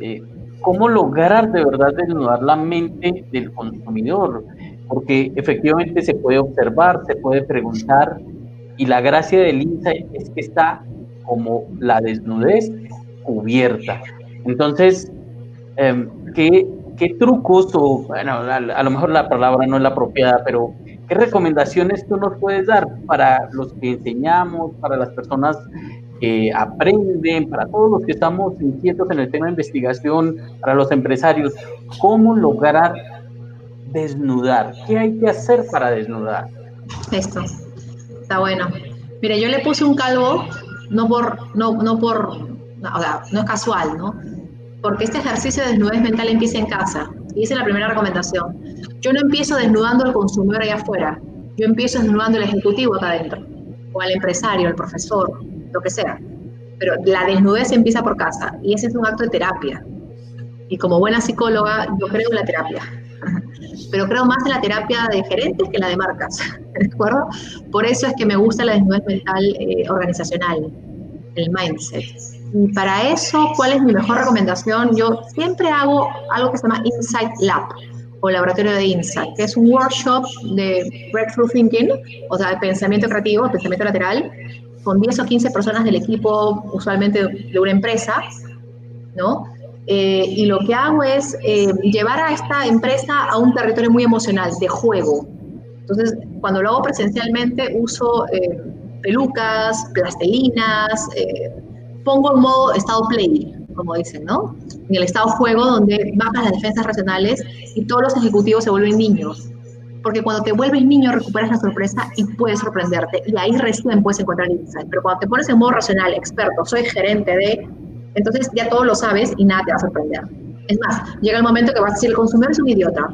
eh, cómo lograr de verdad desnudar la mente del consumidor, porque efectivamente se puede observar, se puede preguntar, y la gracia del insight es que está como la desnudez cubierta. Entonces, em, ¿qué, ¿qué, trucos, o bueno, a, a, lo mejor la palabra no es la apropiada, pero qué recomendaciones tú nos puedes dar para los que enseñamos, para las personas aprenden, para todos los que estamos inquietos en el tema de investigación, para los empresarios, cómo lograr desnudar, qué hay que hacer para desnudar.
Esto, está bueno. Mire, yo le puse un calvo, no por, no, no por, no, no es casual, ¿no? Porque este ejercicio de desnudez mental empieza en casa. Y esa es la primera recomendación. Yo no empiezo desnudando al consumidor allá afuera, yo empiezo desnudando al ejecutivo acá adentro, o al empresario, al profesor, lo que sea. Pero la desnudez empieza por casa y ese es un acto de terapia. Y como buena psicóloga, yo creo en la terapia. Pero creo más en la terapia de gerentes que en la de marcas. ¿De acuerdo? Por eso es que me gusta la desnudez mental eh, organizacional, el mindset. Y para eso, ¿cuál es mi mejor recomendación? Yo siempre hago algo que se llama Insight Lab o Laboratorio de Insight, que es un workshop de breakthrough thinking, o sea, de pensamiento creativo, pensamiento lateral, con 10 o 15 personas del equipo, usualmente de una empresa, ¿no? Eh, y lo que hago es eh, llevar a esta empresa a un territorio muy emocional, de juego. Entonces, cuando lo hago presencialmente, uso eh, pelucas, plastelinas, pongo en modo estado play, como dicen, ¿no? En el estado juego, donde bajan las defensas racionales y todos los ejecutivos se vuelven niños porque cuando te vuelves niño recuperas la sorpresa y puedes sorprenderte y ahí recién puedes encontrar insight. Pero cuando te pones en modo racional, experto, soy gerente de, entonces ya todo lo sabes y nada te va a sorprender. Es más, llega el momento que vas a decir, el consumidor es un idiota,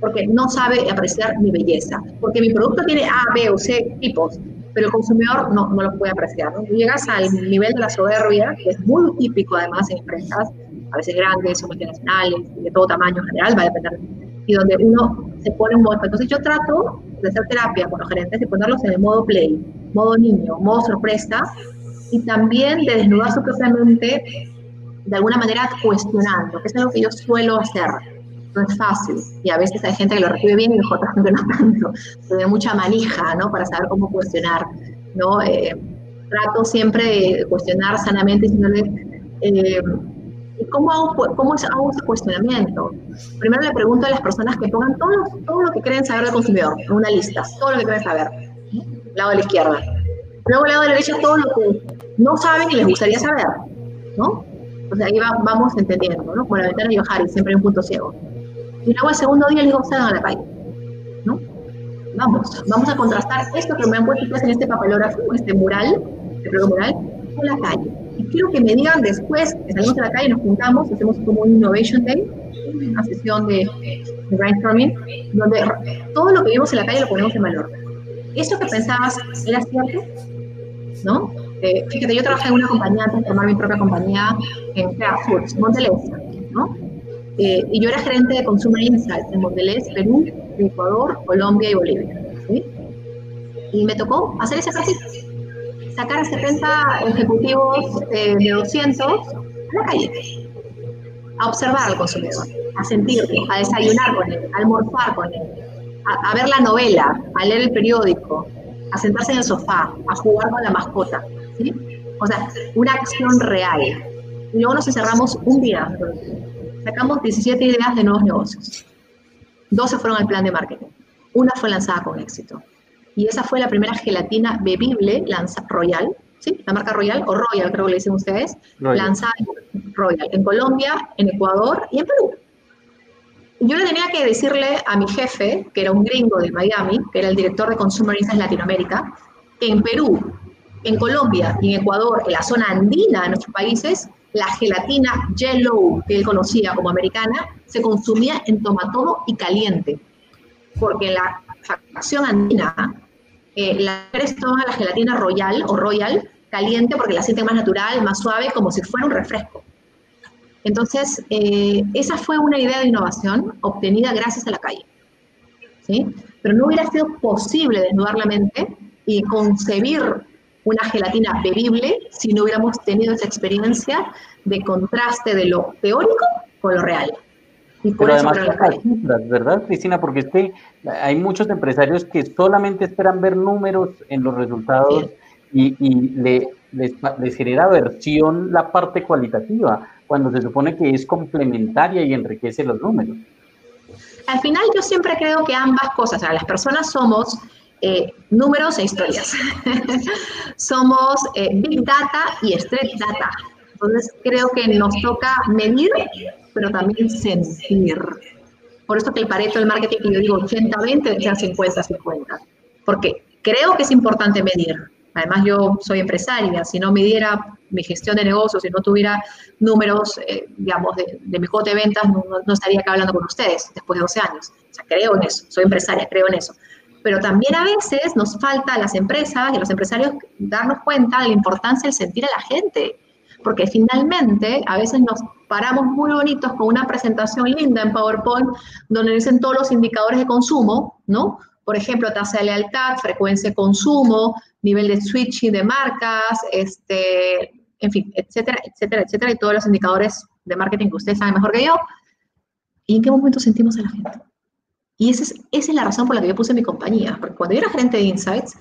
porque no sabe apreciar mi belleza, porque mi producto tiene A, B o C tipos, pero el consumidor no, no lo puede apreciar. ¿no? Llegas al nivel de la soberbia, que es muy típico además en empresas, a veces grandes o multinacionales, de todo tamaño en general, va a depender, y donde uno se pone un modo. Entonces yo trato de hacer terapia con los gerentes y ponerlos en el modo play, modo niño, modo sorpresa, y también de desnudar su propia mente de alguna manera cuestionando, que es algo que yo suelo hacer. No es fácil y a veces hay gente que lo recibe bien y otra gente no tanto. Tiene mucha manija, ¿no? Para saber cómo cuestionar, ¿no? Eh, trato siempre de cuestionar sanamente diciéndole, eh, ¿cómo, hago, ¿cómo hago ese cuestionamiento? Primero le pregunto a las personas que pongan todo, todo lo que creen saber del consumidor en una lista, todo lo que creen saber, lado de la izquierda. Luego, lado de la derecha, todo lo que no saben y les gustaría saber, ¿no? Sea, ahí vamos entendiendo, ¿no? Como la ventana de Yohari, siempre hay un punto ciego. Y luego el segundo día les digo, salgan a la calle, ¿no? Vamos, vamos a contrastar esto que me han puesto en este papelógrafo, este mural, este mural, con la calle. Y quiero que me digan después, que salimos a la calle, nos juntamos, hacemos como un Innovation Day, una sesión de, brainstorming, donde todo lo que vimos en la calle lo ponemos en valor. ¿Eso que pensabas era cierto? ¿No? Eh, fíjate, yo trabajé en una compañía antes de formar mi propia compañía en Foods, ¿no? Eh, y yo era gerente de Consumer Insights en Mondelez, Perú, Ecuador, Colombia y Bolivia. ¿sí? Y me tocó hacer ese ejercicio, sacar a 70 ejecutivos eh, de 200 a la calle, a observar al consumidor, a sentirlo, a desayunar con él, a almorzar con él, a, ver la novela, a leer el periódico, a sentarse en el sofá, a jugar con la mascota. O sea, una acción real. Y luego nos encerramos un día. Sacamos 17 ideas de nuevos negocios. 12 fueron al plan de marketing. Una fue lanzada con éxito. Y esa fue la primera gelatina bebible lanza, Royal, ¿sí? La marca Royal, o Royal creo que le dicen ustedes, Royal. lanzada Royal en Colombia, en Ecuador y en Perú. Yo le tenía que decirle a mi jefe, que era un gringo de Miami, que era el director de Consumer Insights Latinoamérica, que en Perú, en Colombia y en Ecuador, en la zona andina de nuestros países, la gelatina yellow, que él conocía como americana, se consumía en tomatodo y caliente. Porque en la facción andina, eh, la mujeres toman la gelatina royal o royal caliente porque la sienten más natural, más suave, como si fuera un refresco. Entonces, eh, esa fue una idea de innovación obtenida gracias a la calle. ¿sí? Pero no hubiera sido posible desnudar la mente y concebir una gelatina bebible si no hubiéramos tenido esa experiencia de contraste de lo teórico con lo real.
Y por Pero eso además las cifras, ¿verdad, Cristina? Porque es que hay muchos empresarios que solamente esperan ver números en los resultados sí. y, y le, les, les genera aversión la parte cualitativa, cuando se supone que es complementaria y enriquece los números.
Al final yo siempre creo que ambas cosas, o sea, las personas somos eh, números e historias. Somos eh, Big Data y Street Data. Entonces creo que nos toca medir, pero también sentir. Por eso que el pareto del marketing, yo digo 80-20, debe ser 50-50. Porque creo que es importante medir. Además, yo soy empresaria. Si no midiera mi gestión de negocios, si no tuviera números, eh, digamos, de, de, mi cote de ventas, no, no estaría acá hablando con ustedes después de 12 años. O sea, creo en eso. Soy empresaria, creo en eso pero también a veces nos falta a las empresas y a los empresarios darnos cuenta de la importancia del sentir a la gente, porque finalmente a veces nos paramos muy bonitos con una presentación linda en PowerPoint donde dicen todos los indicadores de consumo, ¿no? Por ejemplo, tasa de lealtad, frecuencia de consumo, nivel de switching de marcas, este, en fin, etcétera, etcétera, etcétera, y todos los indicadores de marketing que ustedes saben mejor que yo. ¿Y en qué momento sentimos a la gente? Y esa es, esa es la razón por la que yo puse mi compañía, porque cuando yo era gerente de Insights,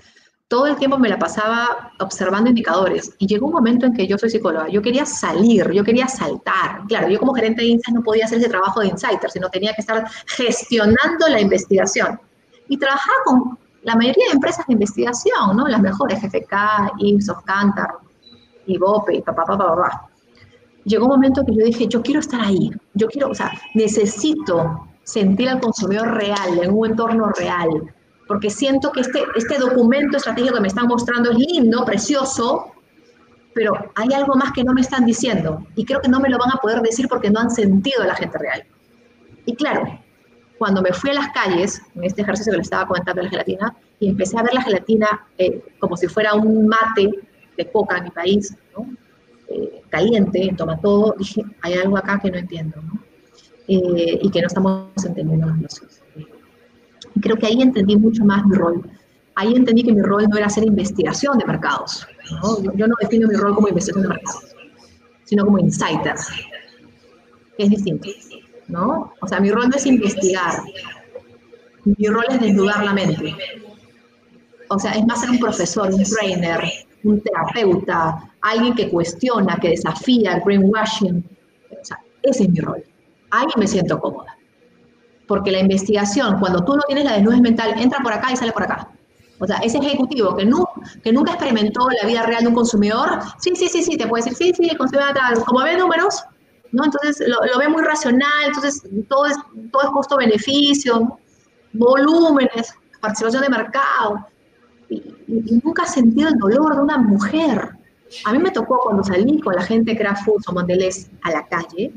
todo el tiempo me la pasaba observando indicadores y llegó un momento en que yo soy psicóloga, yo quería salir, yo quería saltar. Claro, yo como gerente de Insights no podía hacer ese trabajo de insider, sino tenía que estar gestionando la investigación. Y trabajaba con la mayoría de empresas de investigación, ¿no? Las mejores, GFK, Ipsos, Kantar, Ibope, papá, papá, papá. Llegó un momento que yo dije, yo quiero estar ahí, yo quiero, o sea, necesito sentir al consumidor real, en un entorno real, porque siento que este, este documento estratégico que me están mostrando es lindo, precioso, pero hay algo más que no me están diciendo y creo que no me lo van a poder decir porque no han sentido a la gente real. Y claro, cuando me fui a las calles, en este ejercicio que les estaba comentando la gelatina, y empecé a ver la gelatina eh, como si fuera un mate de coca en mi país. Eh, caliente, toma todo, dije, hay algo acá que no entiendo, ¿no? Eh, y que no estamos entendiendo los negocios. Y creo que ahí entendí mucho más mi rol. Ahí entendí que mi rol no era hacer investigación de mercados. ¿no? Yo no defino mi rol como investigación de mercados, sino como insider, es distinto. ¿no? O sea, mi rol no es investigar, mi rol es desnudar la mente. O sea, es más ser un profesor, un trainer, un terapeuta, alguien que cuestiona, que desafía el brainwashing. O sea, ese es mi rol. Ahí me siento cómoda. Porque la investigación, cuando tú no tienes la desnudez mental, entra por acá y sale por acá. O sea, ese ejecutivo que, no, que nunca experimentó la vida real de un consumidor, sí, sí, sí, sí, te puede decir, sí, sí, consumidor tal. Como ve números, ¿no? Entonces lo, ve muy racional, entonces todo es, todo es costo-beneficio, volúmenes, participación de mercado. Y, nunca he sentido el dolor de una mujer. A mí me tocó cuando salí con la gente de Kraft Foods o Mondelez a la calle,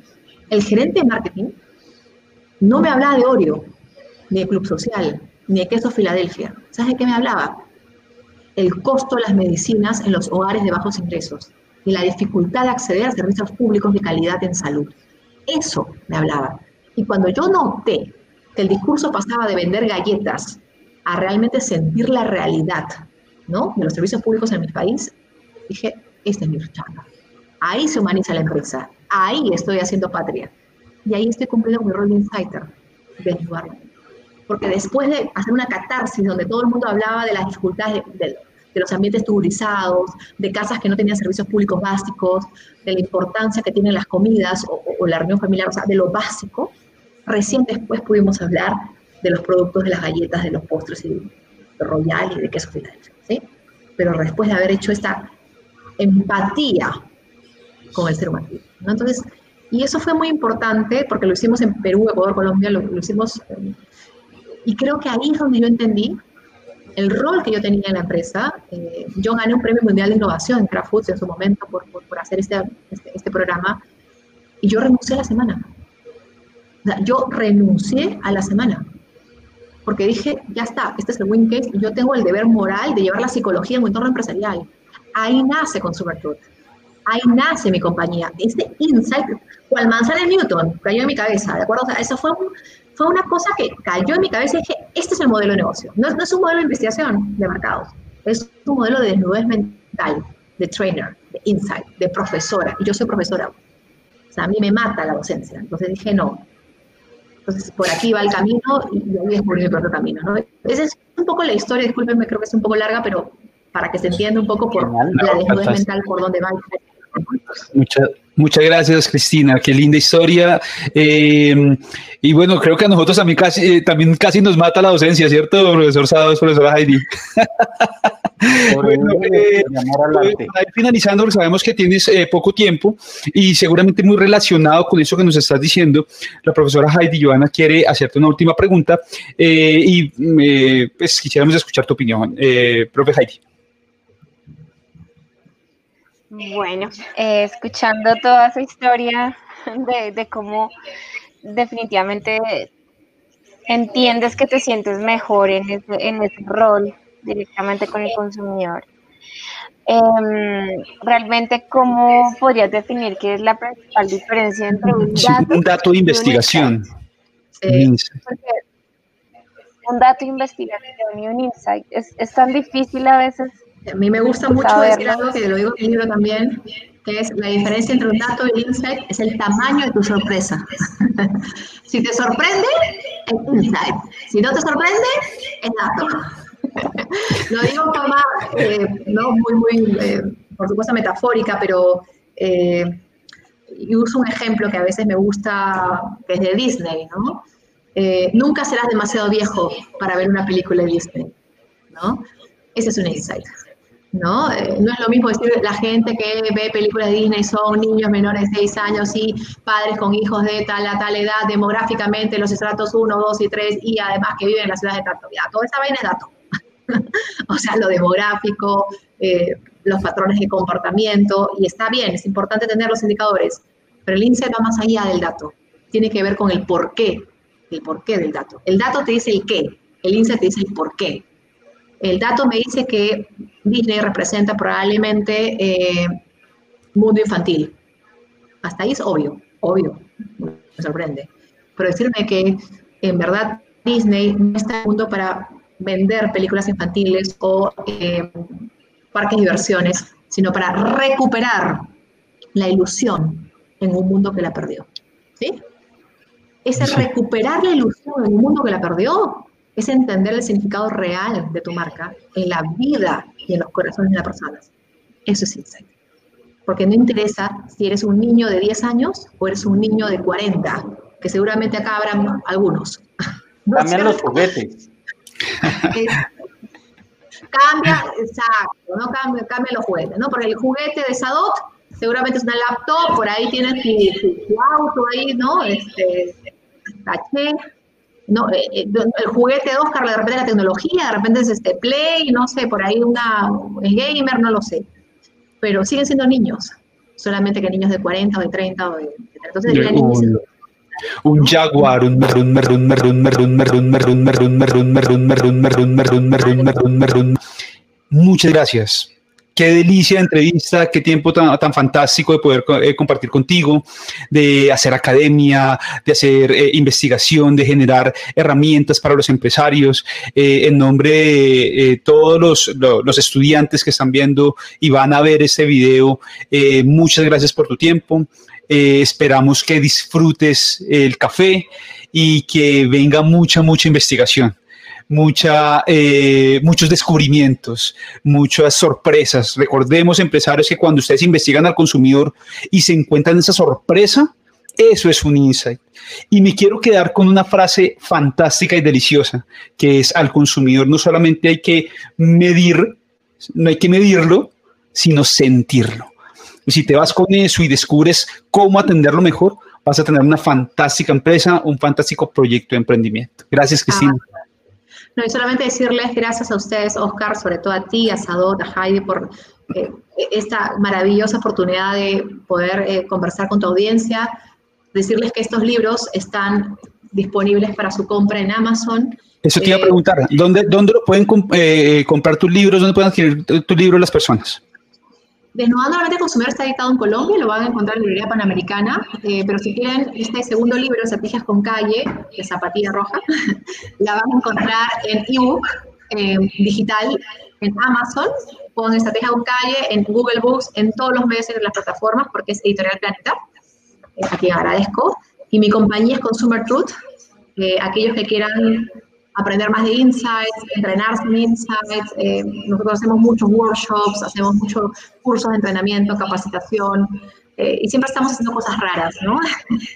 el gerente de marketing no me hablaba de Oreo, ni de Club Social, ni de queso Filadelfia. ¿Sabes de qué me hablaba? El costo de las medicinas en los hogares de bajos ingresos y la dificultad de acceder a servicios públicos de calidad en salud. Eso me hablaba. Y cuando yo noté que el discurso pasaba de vender galletas a realmente sentir la realidad ¿no? de los servicios públicos en mi país, dije, este es mi chamba. Ahí se humaniza la empresa, ahí estoy haciendo patria. Y ahí estoy cumpliendo mi rol de insider, de ayudarme. Porque después de hacer una catarsis donde todo el mundo hablaba de las dificultades de, de los ambientes tuburizados, de casas que no tenían servicios públicos básicos, de la importancia que tienen las comidas o, la reunión familiar, o sea, de lo básico, recién después pudimos hablar de los productos de las galletas, de los postres y de Royal y de queso Filadelfia, ¿sí? Pero después de haber hecho esta empatía con el ser humano, ¿no? Entonces, y eso fue muy importante porque lo hicimos en Perú, Ecuador, Colombia, lo, lo hicimos, y creo que ahí es donde yo entendí el rol que yo tenía en la empresa. Eh, yo gané un premio mundial de innovación en Kraft Foods en su momento por, por, hacer este, este, este, programa y yo renuncié a la semana. yo renuncié a la semana porque dije, ya está, este es el win case yo tengo el deber moral de llevar la psicología en un entorno empresarial. Ahí nace Consumer Truth. Ahí nace mi compañía. Este insight, cual manzana de Newton, cayó en mi cabeza, ¿de acuerdo? O sea, eso fue un, fue una cosa que cayó en mi cabeza y dije, este es el modelo de negocio. No, no es un modelo de investigación de mercados, es un modelo de desnudez mental, de trainer, de insight, de profesora. Y yo soy profesora. O sea, a mí me mata la docencia. Entonces dije, no. Entonces, por aquí va el camino y yo descubrí mi propio camino. ¿no? Esa es un poco la historia, discúlpenme, creo que es un poco larga, pero para que se entienda un poco por la desnudez mental, por dónde va.
Muchas, muchas gracias, Cristina. Qué linda historia. Eh, y bueno, creo que a nosotros también casi, eh, también casi nos mata la docencia, ¿cierto, profesor Sados, profesora Heidi? bueno, eh, finalizando, porque sabemos que tienes poco tiempo y seguramente muy relacionado con eso que nos estás diciendo, la profesora Heidi Joana quiere hacerte una última pregunta y pues quisiéramos escuchar tu opinión. profe Heidi.
Bueno, eh, escuchando toda esa historia de, cómo definitivamente entiendes que te sientes mejor en ese, en ese rol directamente con el consumidor. Em, realmente, ¿cómo podrías definir qué es la principal diferencia entre un dato,
un dato de investigación?
un dato de investigación y un insight es, es tan difícil a veces
a mí me gusta mucho decir algo que lo digo en el libro también, que es la diferencia entre un dato y el insight es el tamaño de tu sorpresa. si te sorprende, es insight. Si no te sorprende, es dato. lo digo de forma eh, no muy, muy, eh, por supuesto, metafórica, pero eh, y uso un ejemplo que a veces me gusta, que es de Disney, ¿no? nunca serás demasiado viejo para ver una película de Disney, ¿no? Ese es un insight. ¿No? Eh, no es lo mismo decir la gente que ve películas de Disney son niños menores de 6 años y padres con hijos de tal a tal edad, demográficamente los estratos 1, 2 y 3 y además que viven en la ciudad de tanto. Ya, toda esa vaina es dato. o sea, lo demográfico, eh, los patrones de comportamiento, y está bien, es importante tener los indicadores, pero el INSEE va más allá del dato. Tiene que ver con el por qué el porqué del dato. El dato te dice el qué, el insight te dice el por qué. El dato me dice que Disney representa probablemente eh, mundo infantil. Hasta ahí es obvio, obvio, me sorprende. Pero decirme que en verdad Disney no está en el mundo para vender películas infantiles o eh, parques de diversiones, sino para recuperar la ilusión en un mundo que la perdió. ¿Sí? Ese recuperar la ilusión en un mundo que la perdió es entender el significado real de tu marca en la vida y en los corazones de las personas. Eso es insight. Porque no interesa si eres un niño de 10 años o eres un niño de 40, que seguramente acá habrán algunos.
Cambian los juguetes.
cambia, exacto, no cambia, cambia los juguetes, ¿no? Porque el juguete de Sadot seguramente es una laptop, por ahí tienes tu, auto ahí, ¿no? Este, taché, no, eh, eh, el juguete de Oscar de repente la tecnología, de repente es este Play, no sé, por ahí una, el gamer, no lo sé. Pero siguen siendo niños, solamente que niños de 40 o de 30 o de... Entonces,
un, un jaguar, un merrun, merrun, merrun, merrun, merrun, merrun, merrun, merrun, merrun, merrun, merrun, merrun, merrun, merrun, merrun. Muchas gracias qué delicia de entrevista, qué tiempo tan, tan fantástico de poder eh, compartir contigo, de hacer academia, de hacer eh, investigación, de generar herramientas para los empresarios. Eh, en nombre de todos los, los, estudiantes que están viendo y van a ver este video, muchas gracias por tu tiempo. esperamos que disfrutes el café y que venga mucha, mucha investigación mucha, eh, muchos descubrimientos, muchas sorpresas. Recordemos, empresarios, que cuando ustedes investigan al consumidor y se encuentran esa sorpresa, eso es un insight. Y me quiero quedar con una frase fantástica y deliciosa, que es al consumidor no solamente hay que medir, no hay que medirlo, sino sentirlo. Y si te vas con eso y descubres cómo atenderlo mejor, vas a tener una fantástica empresa, un fantástico proyecto de emprendimiento. Gracias, Cristina.
No, y solamente decirles gracias a ustedes, Oscar, sobre todo a ti, a Sadot, a Heidi, por eh, esta maravillosa oportunidad de poder eh, conversar con tu audiencia, decirles que estos libros están disponibles para su compra en Amazon.
Eso te iba a eh, preguntar, ¿dónde, dónde lo pueden comprar tus libros? ¿Dónde pueden adquirir tus libros las personas?
Desnudando la mente consumidor está editado en Colombia, lo van a encontrar en la librería panamericana, eh, pero si quieren este segundo libro, Zapatijas con calle, de Zapatilla Roja, la van a encontrar en ebook eh, digital en Amazon, con Estrategia con calle, en Google Books, en todos los medios de las plataformas, porque es Editorial Planeta, a quien agradezco. Y mi compañía es Consumer Truth, eh, aquellos que quieran aprender más de insights, entrenarse en insights. Eh, nosotros hacemos muchos workshops, hacemos muchos cursos de entrenamiento, capacitación, eh, y siempre estamos haciendo cosas raras, ¿no?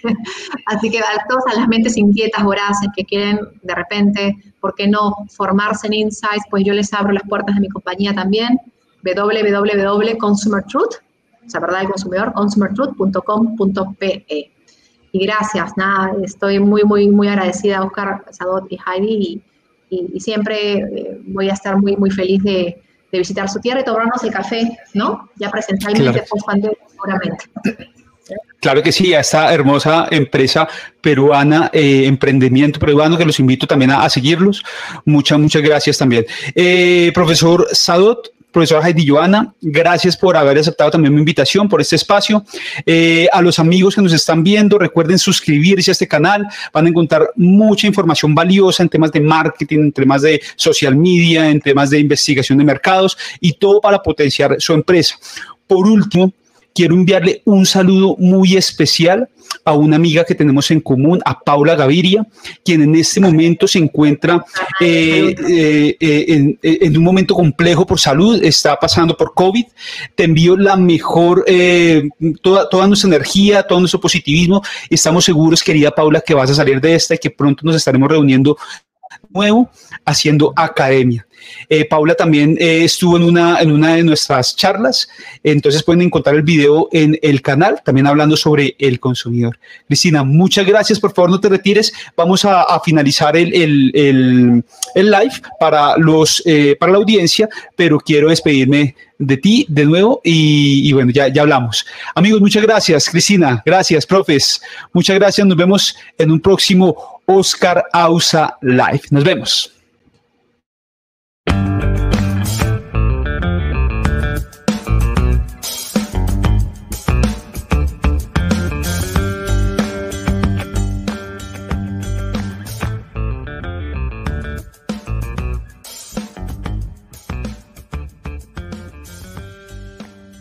Así que a todas las mentes inquietas, voraces, que quieren de repente, ¿por qué no formarse en insights? Pues yo les abro las puertas de mi compañía también, www.consumertruth, o sea, verdad del consumidor, consumertruth.com.pe y gracias, nada, estoy muy, muy, muy agradecida a Oscar Sadot y Heidi y, siempre eh, voy a estar muy, muy feliz de, visitar su tierra y tomarnos el café, ¿no? Ya presencialmente, claro. post pandemia, seguramente.
Claro que sí, a esta hermosa empresa peruana, eh, emprendimiento peruano, que los invito también a, seguirlos. Muchas, muchas gracias también. Eh, profesor Sadot, profesora Heidi Joana, gracias por haber aceptado también mi invitación, por este espacio. Eh, a los amigos que nos están viendo, recuerden suscribirse a este canal, van a encontrar mucha información valiosa en temas de marketing, en temas de social media, en temas de investigación de mercados y todo para potenciar su empresa. Por último, quiero enviarle un saludo muy especial a una amiga que tenemos en común, a Paula Gaviria, quien en este momento se encuentra eh, eh, eh, en, un momento complejo por salud, está pasando por COVID. Te envío la mejor, toda, toda nuestra energía, todo nuestro positivismo. Estamos seguros, querida Paula, que vas a salir de esta y que pronto nos estaremos reuniendo nuevo haciendo academia. Eh, Paula también eh, estuvo en una, en una de nuestras charlas, entonces pueden encontrar el video en el canal, también hablando sobre el consumidor. Cristina, muchas gracias, por favor no te retires, vamos a, finalizar el, el, el, live para, los, eh, para la audiencia, pero quiero despedirme de ti de nuevo y, y, bueno, ya, ya hablamos. Amigos, muchas gracias, Cristina, gracias, profes, muchas gracias, nos vemos en un próximo Oscar Ausa Live. Nos vemos.